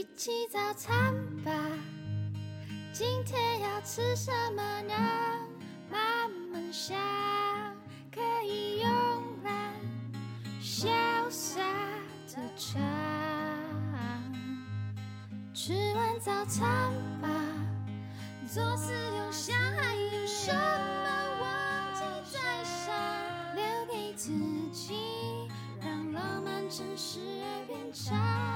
一起早餐吧。今天要吃什么呢？慢慢想，可以慵懒潇洒的唱。吃完早餐吧，左思右想，还有什么忘记在想？留给自己，让浪漫城市耳边唱。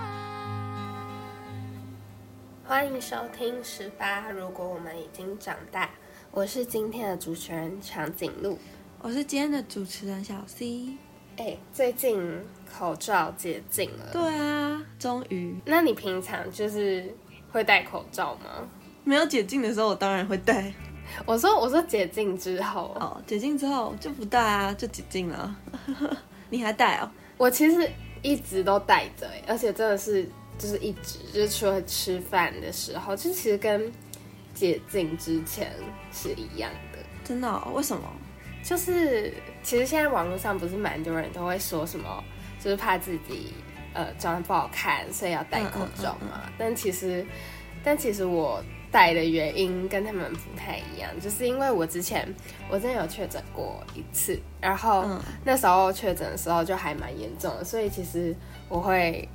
欢迎收听十八。如果我们已经长大，我是今天的主持人长颈鹿。我是今天的主持人小 C。哎，最近口罩解禁了，对啊，终于那你平常就是会戴口罩吗？没有解禁的时候，我当然会戴。我说我说解禁之后，哦，解禁之后就不戴啊，就解禁了。你还戴哦？我其实一直都戴着，哎而且真的是就是一直就是除了吃饭的时候，就其实跟解禁之前是一样的。真的、哦？为什么？就是其实现在网络上不是蛮多人都会说什么，就是怕自己呃长得不好看，所以要戴口罩嘛。但其实，但其实我戴的原因跟他们不太一样，就是因为我之前我真的有确诊过一次，然后嗯那时候确诊的时候就还蛮严重的，所以其实我会。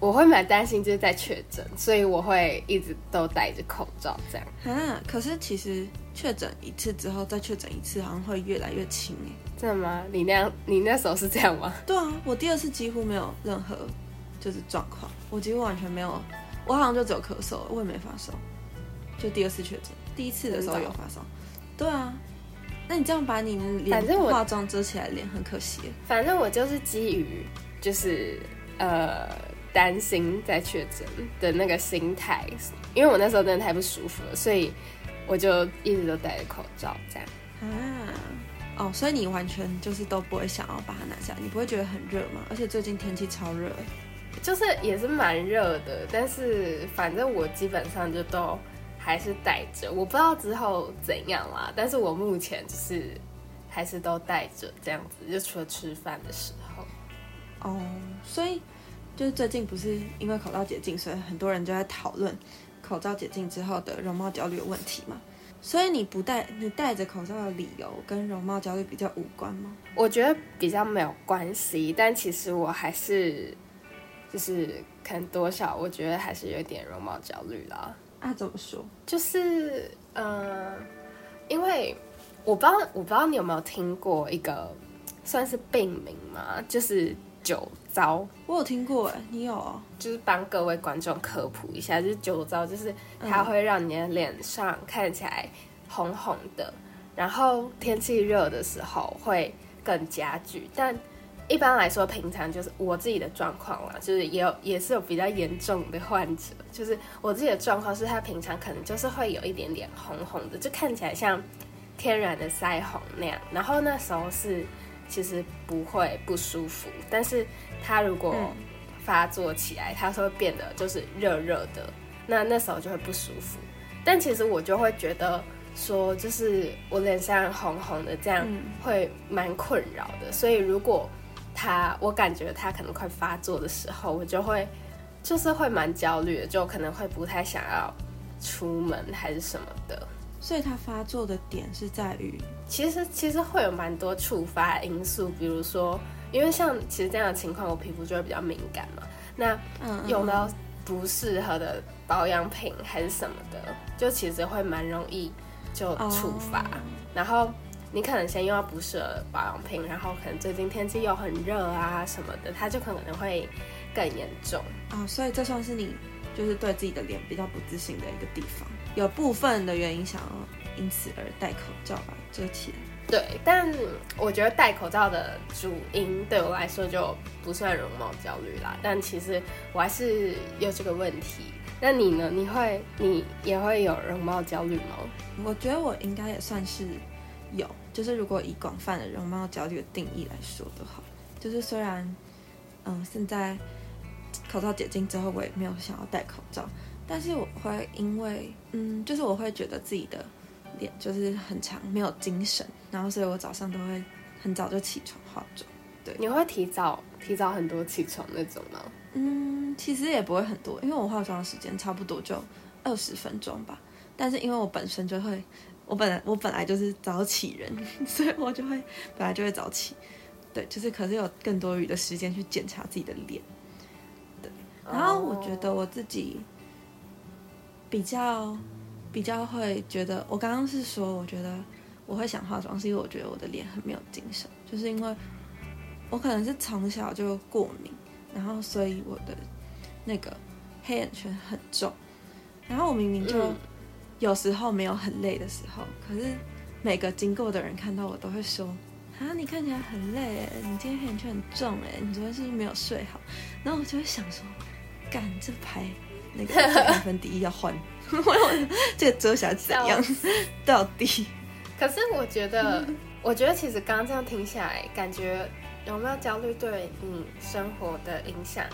我会蛮担心，就是在确诊，所以我会一直都戴着口罩这样。啊，可是其实确诊一次之后再确诊一次，好像会越来越轻哎。真的吗？你那样，你那时候是这样吗？对啊，我第二次几乎没有任何就是状况，我几乎完全没有，我好像就只有咳嗽，我也没发烧，就第二次确诊，第一次的时候有发烧。对啊，那你这样把你脸反正我化妆遮起来，脸很可惜。反正我就是基于就是呃担心再确诊的那个心态，因为我那时候真的太不舒服了，所以我就一直都戴着口罩这样。啊，哦，所以你完全就是都不会想要把它拿下来，你不会觉得很热吗？而且最近天气超热哎。就是也是蛮热的，但是反正我基本上就都还是戴着，我不知道之后怎样啦，但是我目前就是还是都戴着这样子，就除了吃饭的时候。哦，所以就是最近不是因为口罩解禁，所以很多人就在讨论口罩解禁之后的容貌焦虑的问题嘛。所以你不戴，你戴着口罩的理由跟容貌焦虑比较无关吗？我觉得比较没有关系，但其实我还是就是可能多少，我觉得还是有点容貌焦虑啦。啊，怎么说？就是呃，因为我不知道，我不知道你有没有听过一个算是病名嘛，就是酒糟。我有听过哎，你有哦？就是帮各位观众科普一下，就是酒糟，就是它会让你的脸上看起来红红的，然后天气热的时候会更加剧。但一般来说，平常就是我自己的状况啦，就是也有也是有比较严重的患者，就是我自己的状况是，他平常可能就是会有一点点红红的，就看起来像天然的腮红那样。然后那时候是其实不会不舒服，但是他如果嗯发作起来，它是会变得就是热热的，那那时候就会不舒服。但其实我就会觉得说，就是我脸上红红的，这样嗯会蛮困扰的。所以如果他，我感觉他可能快发作的时候，我就会就是会蛮焦虑的，就可能会不太想要出门还是什么的。所以它发作的点是在于，其实其实会有蛮多触发因素，比如说，因为像其实这样的情况，我皮肤就会比较敏感嘛。那嗯，用到不适合的保养品还是什么的，就其实会蛮容易就触发。哦然后你可能先用到不适合的保养品，然后可能最近天气又很热啊什么的，它就可能会更严重。哦，所以这算是你就是对自己的脸比较不自信的一个地方，有部分的原因想要因此而戴口罩把它遮起来。对，但我觉得戴口罩的主因对我来说就不算容貌焦虑啦，但其实我还是有这个问题。那你呢？你会你也会有容貌焦虑吗？我觉得我应该也算是有，就是如果以广泛的容貌焦虑的定义来说的话，就是虽然嗯现在口罩解禁之后，我也没有想要戴口罩，但是我会因为嗯，就是我会觉得自己的脸就是很长没有精神，然后所以我早上都会很早就起床化妆。对你会提早提早很多起床那种吗？嗯，其实也不会很多，因为我化妆的时间差不多就二十分钟吧。但是因为我本身就会，我本来我本来就是早起人，所以我就会本来就会早起。对，就是可是有更多余的时间去检查自己的脸。对，然后我觉得我自己比较比较会觉得，我刚刚是说，我觉得我会想化妆，是因为我觉得我的脸很没有精神，就是因为我可能是从小就过敏，然后所以我的那个黑眼圈很重，然后我明明就嗯有时候没有很累的时候，可是每个经过的人看到我都会说。啊，你看起来很累哎，你今天黑眼圈很重哎，你昨天是不是没有睡好？然后我就会想说，干这排那个百分第一要换，这个遮瑕怎样？到底？可是我觉得，我觉得其实刚刚这样听下来，感觉有没有焦虑对你生活的影响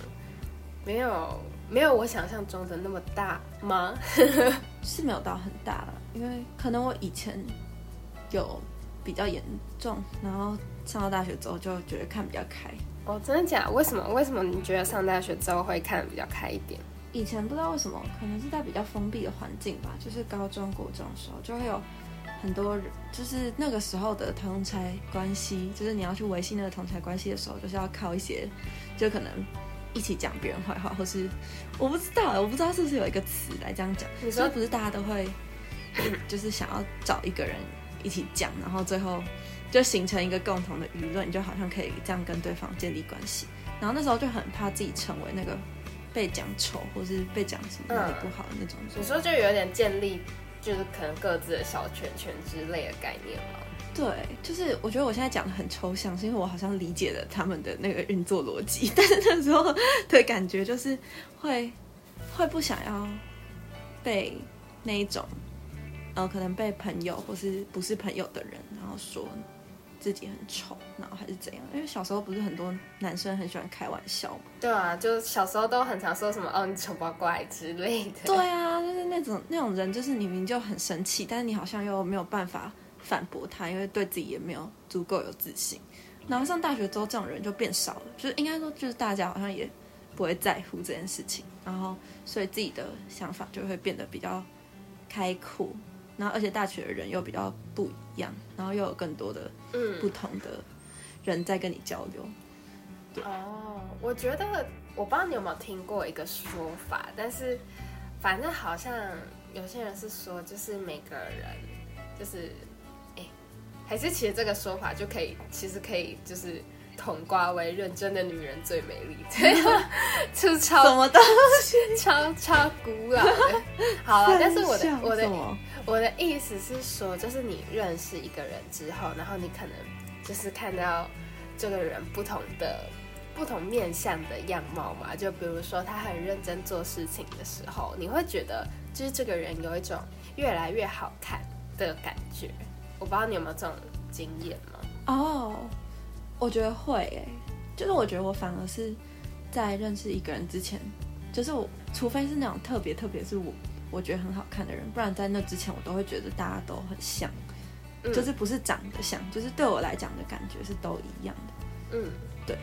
没有没有我想象中的那么大吗？是没有到很大了，因为可能我以前有比较严重，然后上到大学之后就觉得看比较开。哦，真的假的？为什么？为什么你觉得上大学之后会看比较开一点？以前不知道为什么，可能是在比较封闭的环境吧，就是高中、国中的时候，就会有很多人，就是那个时候的同才关系，就是你要去维系那个同才关系的时候，就是要靠一些，就可能一起讲别人坏话，或是我不知道，我不知道是不是有一个词来这样讲，你说所以不是大家都会，就是想要找一个人一起讲，然后最后就形成一个共同的舆论，你就好像可以这样跟对方建立关系。然后那时候就很怕自己成为那个被讲丑，或是被讲什么不好的那种人。你说就有点建立，就是可能各自的小圈圈之类的概念吗？对，就是我觉得我现在讲的很抽象，是因为我好像理解了他们的那个运作逻辑，但是那时候的感觉就是会会不想要被那一种，呃，可能被朋友或是不是朋友的人，然后说自己很丑，然后还是怎样？因为小时候不是很多男生很喜欢开玩笑嘛。对啊，就小时候都很常说什么哦，你丑八怪之类的。对啊，就是那种那种人，就是你明明就很生气，但是你好像又没有办法反驳他，因为对自己也没有足够有自信。然后上大学之后，这种人就变少了，就是应该说，就是大家好像也不会在乎这件事情，然后所以自己的想法就会变得比较开阔。然后而且大学的人又比较不一样，然后又有更多的不嗯，同的人在跟你交流。哦，我觉得我不知道你有没有听过一个说法，但是反正好像有些人是说，就是每个人就是，哎，还是其实这个说法就可以，其实可以就是统瓜为认真的女人最美丽，对，就超什超么的？超超古老的。好了，但是我的我的我的意思是说，就是你认识一个人之后，然后你可能就是看到这个人不同的不同面相的样貌嘛。就比如说他很认真做事情的时候，你会觉得就是这个人有一种越来越好看的感觉。我不知道你有没有这种经验吗？哦，我觉得会诶，就是我觉得我反而是在认识一个人之前，就是我除非是那种特别特别是我我觉得很好看的人，不然在那之前我都会觉得大家都很像，嗯。就是不是长得像，就是对我来讲的感觉是都一样的。嗯，对。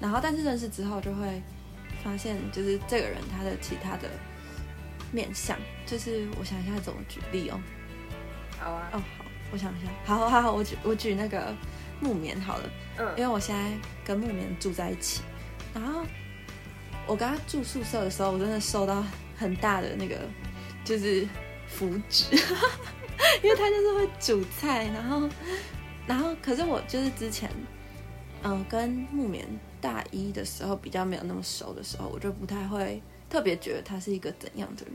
然后但是认识之后就会发现，就是这个人他的其他的面相，就是我想一下怎么举例哦。好啊，哦，好，我想一下，好好好，我举我举那个木棉好了。嗯因嗯为我现在跟木棉住在一起，然后我跟他住宿舍的时候，我真的受到很大的那个就是福祉，因为他就是会煮菜，然后然后可是我就是之前嗯、呃跟木棉大一的时候比较没有那么熟的时候，我就不太会特别觉得他是一个怎样的人，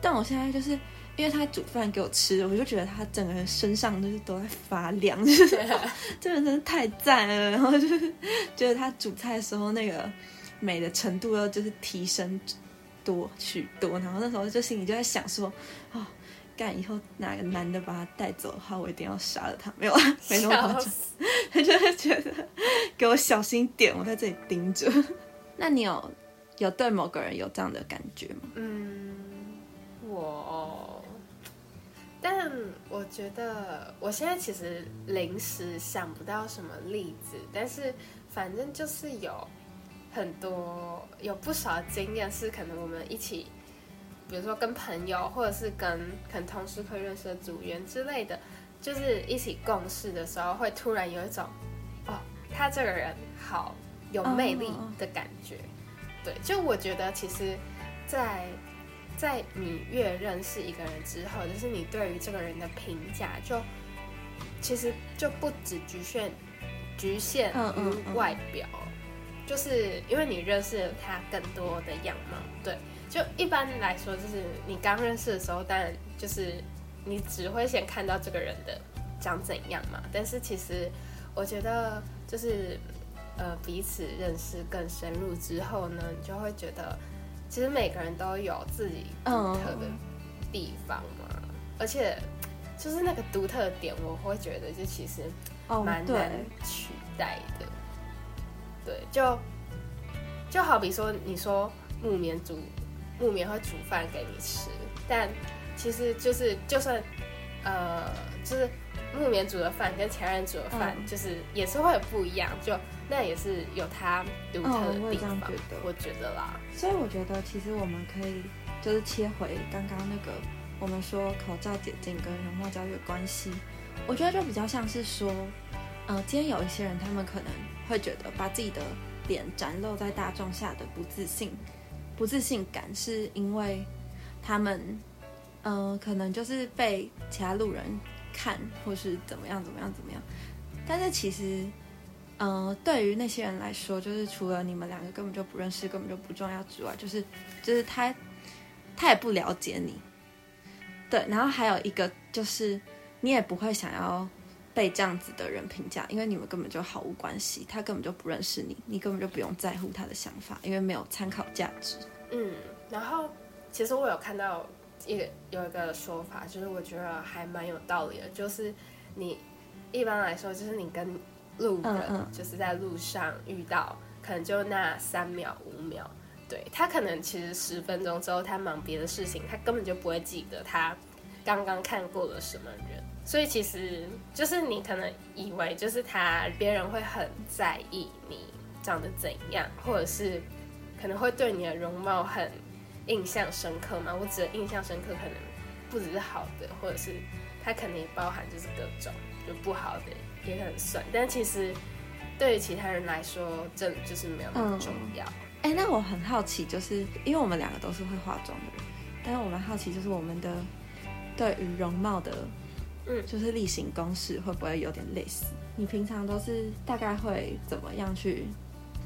但我现在就是因为他煮饭给我吃，我就觉得他整个人身上就是都在发亮，就是这个人真的太赞了。然后就是觉得他煮菜的时候那个美的程度又就是提升多许多，然后那时候就心里就在想说，哦，干以后哪个男的把他带走的话，我一定要杀了他。没有啊，没那么夸张，他 就会觉得给我小心点，我在这里盯着。那你有有对某个人有这样的感觉吗？嗯，我但我觉得我现在其实临时想不到什么例子，但是反正就是有很多有不少经验是可能我们一起，比如说跟朋友或者是跟可能同事会认识的组员之类的，就是一起共事的时候，会突然有一种哦，他这个人好有魅力的感觉。对，就我觉得其实，在在你越认识一个人之后，就是你对于这个人的评价，就其实就不只局限局限于外表，就是因为你认识了他更多的样貌。对，就一般来说，就是你刚认识的时候，当然就是你只会先看到这个人的长怎样嘛。但是其实我觉得，就是呃彼此认识更深入之后呢，你就会觉得。其实每个人都有自己独特的地方嘛，而且就是那个独特的点，我会觉得就其实蛮难取代的。对，就就好比说，你说木棉煮木棉会煮饭给你吃，但其实就是就算呃，就是木棉煮的饭跟其他人煮的饭，就是也是会有不一样。就那也是有它独特的地方，我觉得啦。所以我觉得，其实我们可以就是切回刚刚那个我们说口罩解禁跟容貌焦虑的关系。我觉得就比较像是说，呃，今天有一些人，他们可能会觉得把自己的脸展露在大众下的不自信、不自信感，是因为他们，嗯，可能就是被其他路人看，或是怎么样怎么样怎么样。但是其实。嗯，对于那些人来说，就是除了你们两个根本就不认识、根本就不重要之外，就是就是他他也不了解你，对。然后还有一个就是，你也不会想要被这样子的人评价，因为你们根本就毫无关系，他根本就不认识你，你根本就不用在乎他的想法，因为没有参考价值。嗯，然后其实我有看到一个有一个说法，就是我觉得还蛮有道理的，就是你一般来说，就是你跟路人就是在路上遇到，可能就那三秒五秒，对他可能其实十分钟之后他忙别的事情，他根本就不会记得他刚刚看过了什么人，所以其实就是你可能以为就是他别人会很在意你长得怎样，或者是可能会对你的容貌很印象深刻嘛？我指的印象深刻可能不只是好的，或者是他可能也包含就是各种就不好的。也很帅，但其实对于其他人来说，这就是没有那么重要。哎，那我很好奇，就是因为我们两个都是会化妆的人，但是我们好奇，就是我们的对于容貌的，嗯，就是例行公事会不会有点类似？你平常都是大概会怎么样去，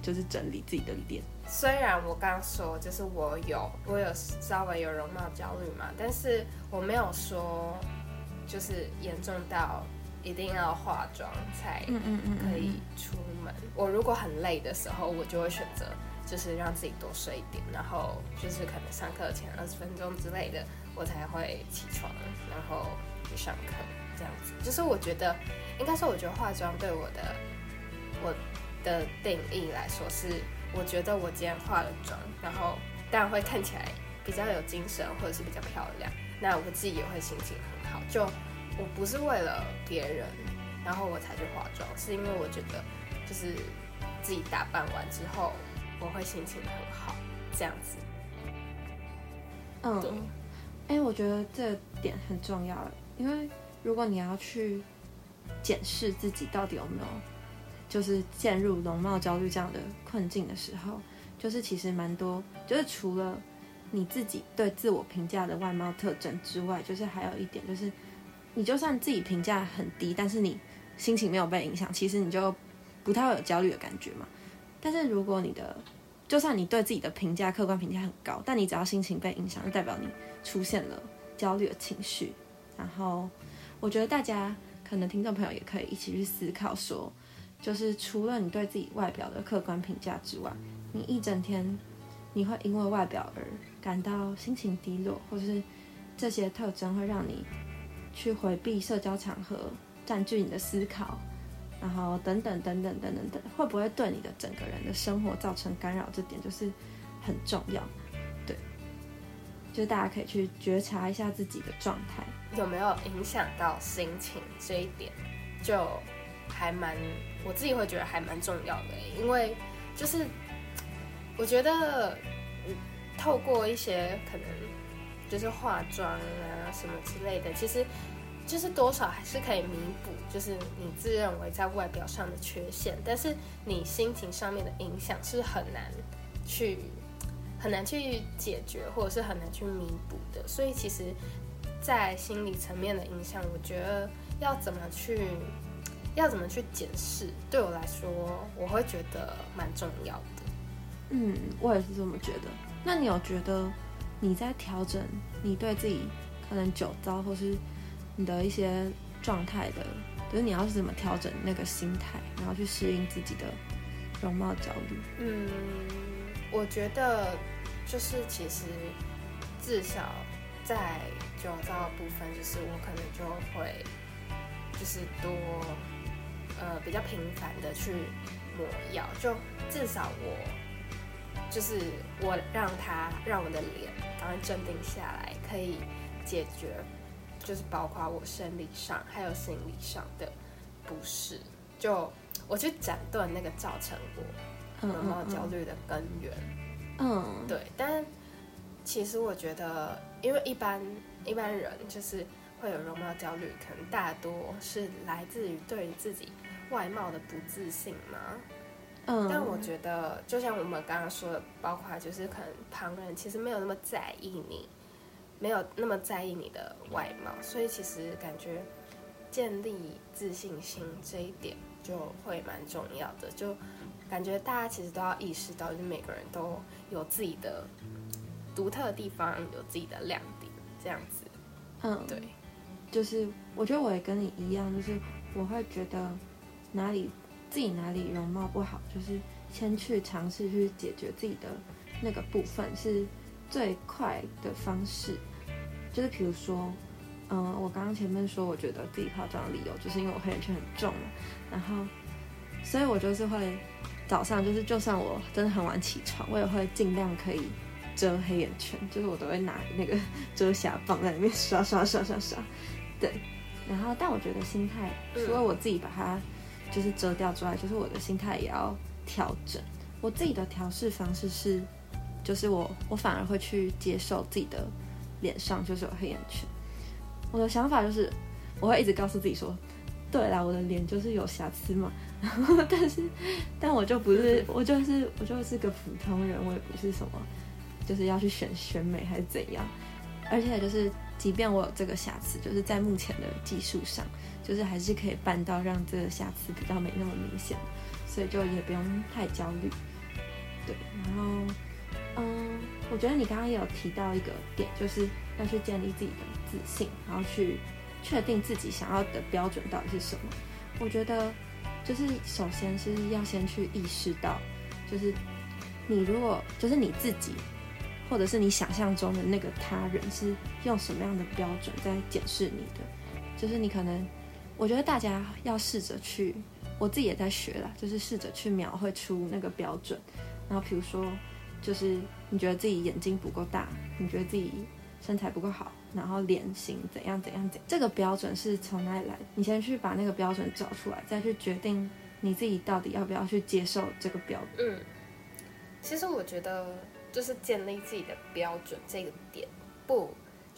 就是整理自己的脸？虽然我刚说就是我有我有稍微有容貌焦虑嘛，但是我没有说就是严重到。一定要化妆才可以出门。我如果很累的时候，我就会选择就是让自己多睡一点，然后就是可能上课前二十分钟之类的，我才会起床，然后去上课这样子。就是我觉得，应该说，我觉得化妆对我的我的定义来说是，我觉得我今天化了妆，然后当然会看起来比较有精神，或者是比较漂亮，那我自己也会心情很好。就我不是为了别人，然后我才去化妆，是因为我觉得就是自己打扮完之后，我会心情很好，这样子。嗯，哎，我觉得这点很重要，因为如果你要去检视自己到底有没有就是陷入容貌焦虑这样的困境的时候，就是其实蛮多，就是除了你自己对自我评价的外貌特征之外，就是还有一点就是。你就算自己评价很低，但是你心情没有被影响，其实你就不太会有焦虑的感觉嘛。但是如果你的，就算你对自己的评价客观评价很高，但你只要心情被影响，就代表你出现了焦虑的情绪。然后我觉得大家可能听众朋友也可以一起去思考，说就是除了你对自己外表的客观评价之外，你一整天你会因为外表而感到心情低落，或者是这些特征会让你。去回避社交场合，占据你的思考，然后等等等等等等等，会不会对你的整个人的生活造成干扰？这点就是很重要，对，就大家可以去觉察一下自己的状态。有没有影响到心情这一点，就还蛮我自己会觉得还蛮重要的，因为就是我觉得透过一些可能就是化妆啊什么之类的，其实就是多少还是可以弥补，就是你自认为在外表上的缺陷，但是你心情上面的影响是很难去很难去解决，或者是很难去弥补的。所以其实，在心理层面的影响，我觉得要怎么去要怎么去检视，对我来说，我会觉得蛮重要的。嗯，我也是这么觉得。那你有觉得你在调整你对自己可能酒糟或是你的一些状态的，就是你要是怎么调整那个心态，然后去适应自己的容貌焦虑？嗯，我觉得就是其实至少在酒糟的部分，就是我可能就会就是多呃比较频繁的去抹药，就至少我就是我让它让我的脸赶快镇定下来，可以解决就是包括我生理上还有心理上的不适，就我去斩断那个造成我嗯容貌焦虑的根源。嗯，对，但其实我觉得，因为一般一般人就是会有容貌焦虑，可能大多是来自于对于自己外貌的不自信嘛。嗯，但我觉得，就像我们刚刚说的，包括就是可能旁人其实没有那么在意你，没有那么在意你的外貌，所以其实感觉建立自信心这一点就会蛮重要的。就感觉大家其实都要意识到，就是每个人都有自己的独特的地方，有自己的亮点，这样子。嗯，对，就是我觉得我也跟你一样，就是我会觉得哪里自己哪里容貌不好，就是先去尝试去解决自己的那个部分是最快的方式。就是比如说，嗯，我刚刚前面说，我觉得自己化妆的理由就是因为我黑眼圈很重嘛，然后所以我就是会早上就是就算我真的很晚起床，我也会尽量可以遮黑眼圈，就是我都会拿那个遮瑕棒在里面刷刷刷刷刷，对。然后，但我觉得心态，除了我自己把它就是遮掉之外，就是我的心态也要调整。我自己的调试方式是，就是我我反而会去接受自己的脸上就是有黑眼圈。我的想法就是，我会一直告诉自己说，对啦，我的脸就是有瑕疵嘛。然后，但是，但我就不是，我就是我就是个普通人，我也不是什么，就是要去选选美还是怎样。而且就是，即便我有这个瑕疵，就是在目前的技术上，就是还是可以办到让这个瑕疵比较没那么明显，所以就也不用太焦虑。对，然后，嗯，我觉得你刚刚也有提到一个点，就是要去建立自己的自信，然后去确定自己想要的标准到底是什么。我觉得，就是首先是要先去意识到，就是你如果就是你自己，或者是你想象中的那个他人是用什么样的标准在检视你的，就是你可能，我觉得大家要试着去，我自己也在学啦，就是试着去描绘出那个标准。然后比如说，就是你觉得自己眼睛不够大，你觉得自己身材不够好，然后脸型怎样怎样怎样，这个标准是从哪里来？你先去把那个标准找出来，再去决定你自己到底要不要去接受这个标准。嗯，其实我觉得就是建立自己的标准这个点，不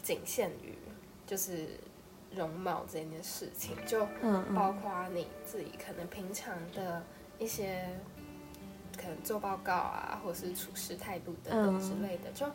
仅限于就是容貌这件事情，就包括你自己可能平常的一些可能做报告啊，或者是处事态度等等之类的。就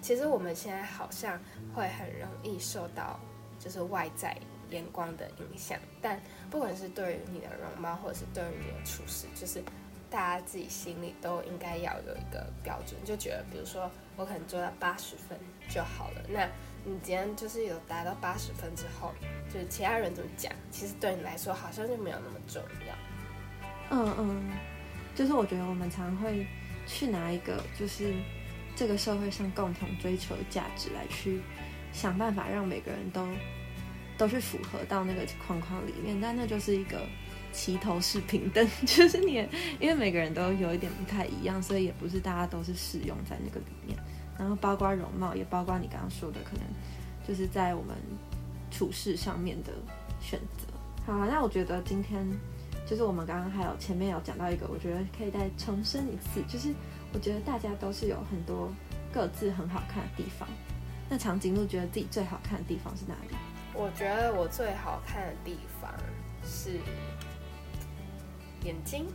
其实我们现在好像会很容易受到就是外在眼光的影响，但不管是对于你的容貌，或者是对于你的处事，就是大家自己心里都应该要有一个标准，就觉得比如说我可能做到八十分就好了。那你今天就是有达到八十分之后，就是其他人怎么讲，其实对你来说好像就没有那么重要。嗯嗯，就是我觉得我们常会去拿一个就是这个社会上共同追求的价值来去想办法让每个人都都去符合到那个框框里面，但那就是一个齐头式平等，就是你因为每个人都有一点不太一样，所以也不是大家都是适用在那个里面。然后包括容貌，也包括你刚刚说的，可能就是在我们处事上面的选择。好啊，那我觉得今天就是我们刚刚还有前面有讲到一个，我觉得可以再重申一次，就是我觉得大家都是有很多各自很好看的地方。那长颈鹿觉得自己最好看的地方是哪里？我觉得我最好看的地方是眼睛，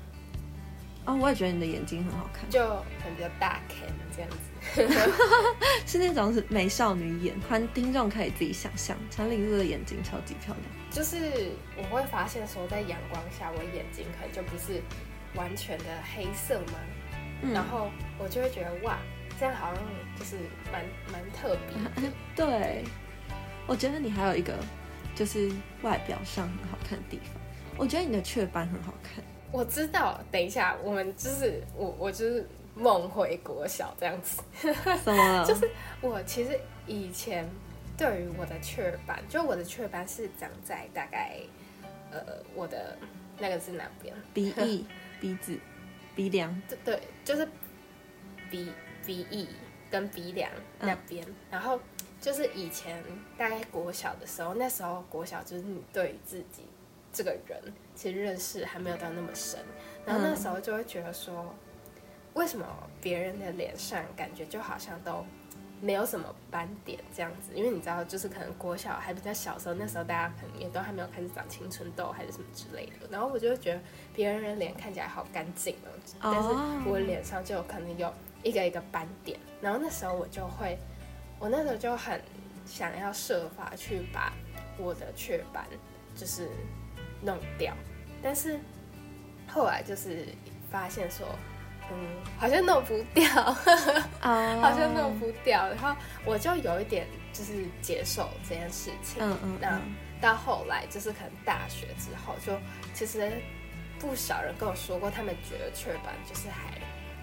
哦，我也觉得你的眼睛很好看，就很比较大 can 这样子。是那种是美少女眼，观听众可以自己想象，长颈鹿的眼睛超级漂亮。就是我会发现说，在阳光下，我眼睛可能就不是完全的黑色嘛，嗯然后我就会觉得哇，这样好像就是蛮蛮特别的。对，我觉得你还有一个就是外表上很好看的地方，我觉得你的雀斑很好看。我知道，等一下我们就是我我就是梦回国小这样子。什么？就是我其实以前对于我的雀斑，就我的雀斑是长在大概呃我的那个是哪边？鼻翼、鼻子、鼻梁。对对，就是鼻鼻翼跟鼻梁那边，然后就是以前大概国小的时候，那时候国小就是你对于自己这个人其实认识还没有到那么深，然后那时候就会觉得说，为什么别人的脸上感觉就好像都没有什么斑点这样子？因为你知道，就是可能国小还比较小时候，那时候大家可能也都还没有开始长青春痘还是什么之类的，然后我就会觉得别人的脸看起来好干净哦，但是我脸上就可能有一个一个斑点，然后那时候我就会，我那时候就很想要设法去把我的雀斑就是弄掉，但是后来就是发现说，嗯，好像弄不掉，啊 好像弄不掉，然后我就有一点就是接受这件事情，嗯嗯那嗯，到后来就是可能大学之后，就其实不少人跟我说过，他们觉得雀斑就是还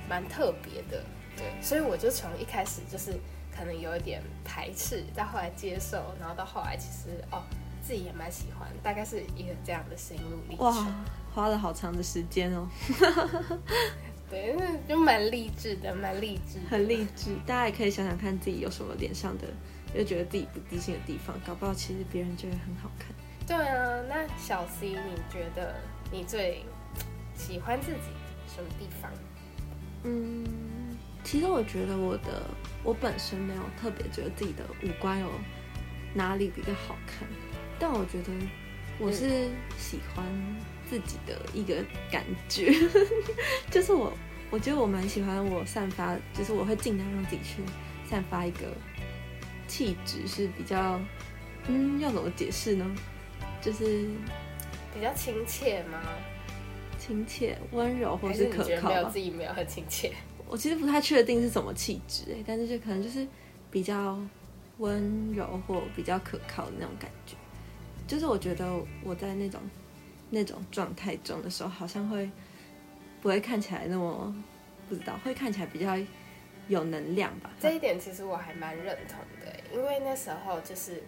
蛮特别的，对，所以我就从一开始就是可能有一点排斥，到后来接受，然后到后来其实哦自己也蛮喜欢，大概是一个这样的心路历哇程，，花了好长的时间哦，对，那就蛮励志的，蛮励志，很励志。大家也可以想想看自己有什么脸上的，又觉得自己不自信的地方，搞不好其实别人觉得很好看。对啊，那小 C，你觉得你最喜欢自己什么地方？嗯，其实我觉得我的我本身没有特别觉得自己的五官有哪里比较好看，但我觉得我是喜欢自己的一个感觉，就是我我觉得我蛮喜欢我散发，就是我会尽量让自己去散发一个气质是比较，嗯，要怎么解释呢？就是比较亲切吗？亲切、温柔或还是可靠没有自。己没有很亲切？我其实不太确定是什么气质哎，但是就可能就是比较温柔或比较可靠的那种感觉。就是我觉得我在那种那种状态中的时候，好像会不会看起来那么不知道，会看起来比较有能量吧。这一点其实我还蛮认同的，欸因为那时候就是，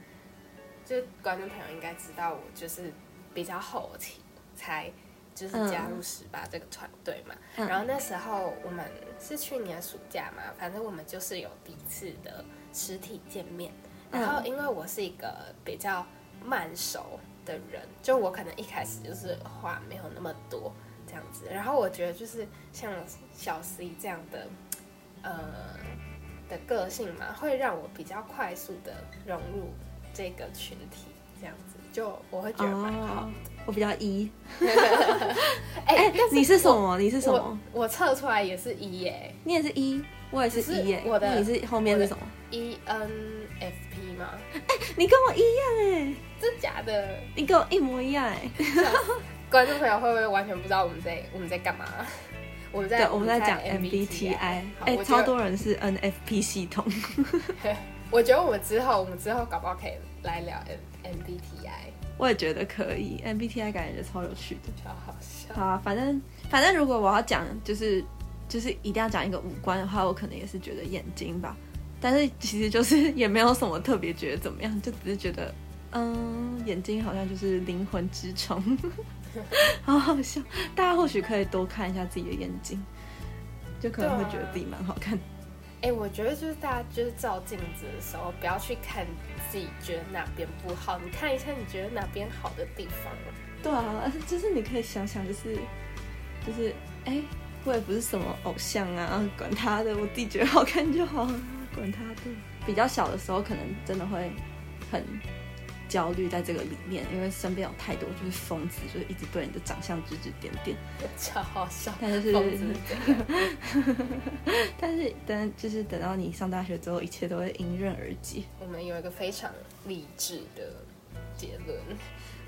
就观众朋友应该知道，我就是比较后期才就是加入十八这个团队嘛。嗯然后那时候我们是去年暑假嘛，反正我们就是有第一次的实体见面。然后因为我是一个比较慢熟的人，就我可能一开始就是话没有那么多这样子。然后我觉得就是像小 C 这样的，呃的个性嘛，会让我比较快速的融入这个群体，这样子就我会觉得蛮好哦。，我比较一。哎、你是什？么？你是什么？我我测出来也是一耶你也是一我也是只是 E 耶。我的你是后面是什么？，E N F P 吗？哎 你跟我一样哎，真假的？你跟我一模一样哎。观众朋友会不会完全不知道我们在我们在干嘛？我们在对，我们在讲 MBTI 哎、我超多人是 NFP 系统。我觉得我们之后，我们之后搞不好可以来聊 M MBTI，我也觉得可以，MBTI 感觉超有趣的。超好笑。好啊，反正反正如果我要讲，就是就是一定要讲一个五官的话，我可能也是觉得眼睛吧。但是其实就是也没有什么特别觉得怎么样，就只是觉得，嗯，眼睛好像就是灵魂之窗，好好笑。大家或许可以多看一下自己的眼睛，就可能会觉得自己蛮好看的。哎、我觉得就是大家就是照镜子的时候，不要去看自己觉得哪边不好，你看一下你觉得哪边好的地方。对啊，就是你可以想想，就是就是，哎、我也不是什么偶像啊，管他的，我自己觉得好看就好，管他的。比较小的时候，可能真的会很焦虑在这个里面，因为身边有太多就是疯子，就是一直对你的长相指指点点。超好笑，但是 但是等就是等到你上大学之后，一切都会迎刃而解。我们有一个非常励志的结论。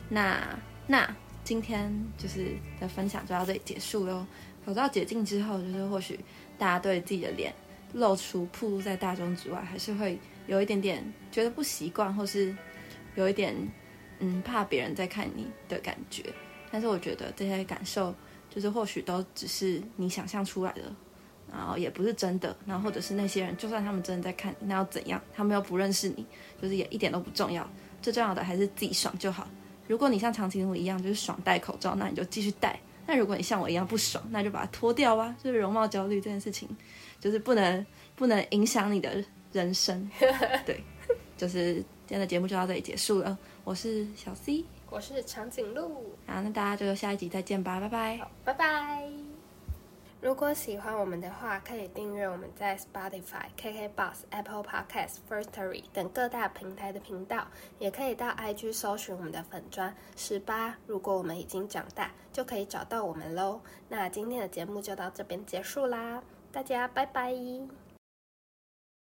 那那今天就是的分享就到这里结束喽。口罩解禁之后，就是或许大家对自己的脸露出暴露在大众之外，还是会有一点点觉得不习惯，或是有一点嗯怕别人在看你的感觉。但是我觉得这些感受，就是或许都只是你想象出来的，然后也不是真的。然后或者是那些人，就算他们真的在看你，那又怎样？他们又不认识你，就是也一点都不重要。最重要的还是自己爽就好。如果你像长颈鹿一样就是爽戴口罩，那你就继续戴。那如果你像我一样不爽，那就把它脱掉啊！就是容貌焦虑这件事情，就是不能不能影响你的人生。对，就是今天的节目就到这里结束了。我是小 C，我是长颈鹿，好，那大家就下一集再见吧，拜拜。好，拜拜。如果喜欢我们的话，可以订阅我们在 Spotify、KKBox、Apple Podcasts、Firstory 等各大平台的频道，也可以到 IG 搜寻我们的粉砖十八。如果我们已经长大，就可以找到我们喽。那今天的节目就到这边结束啦，大家拜拜。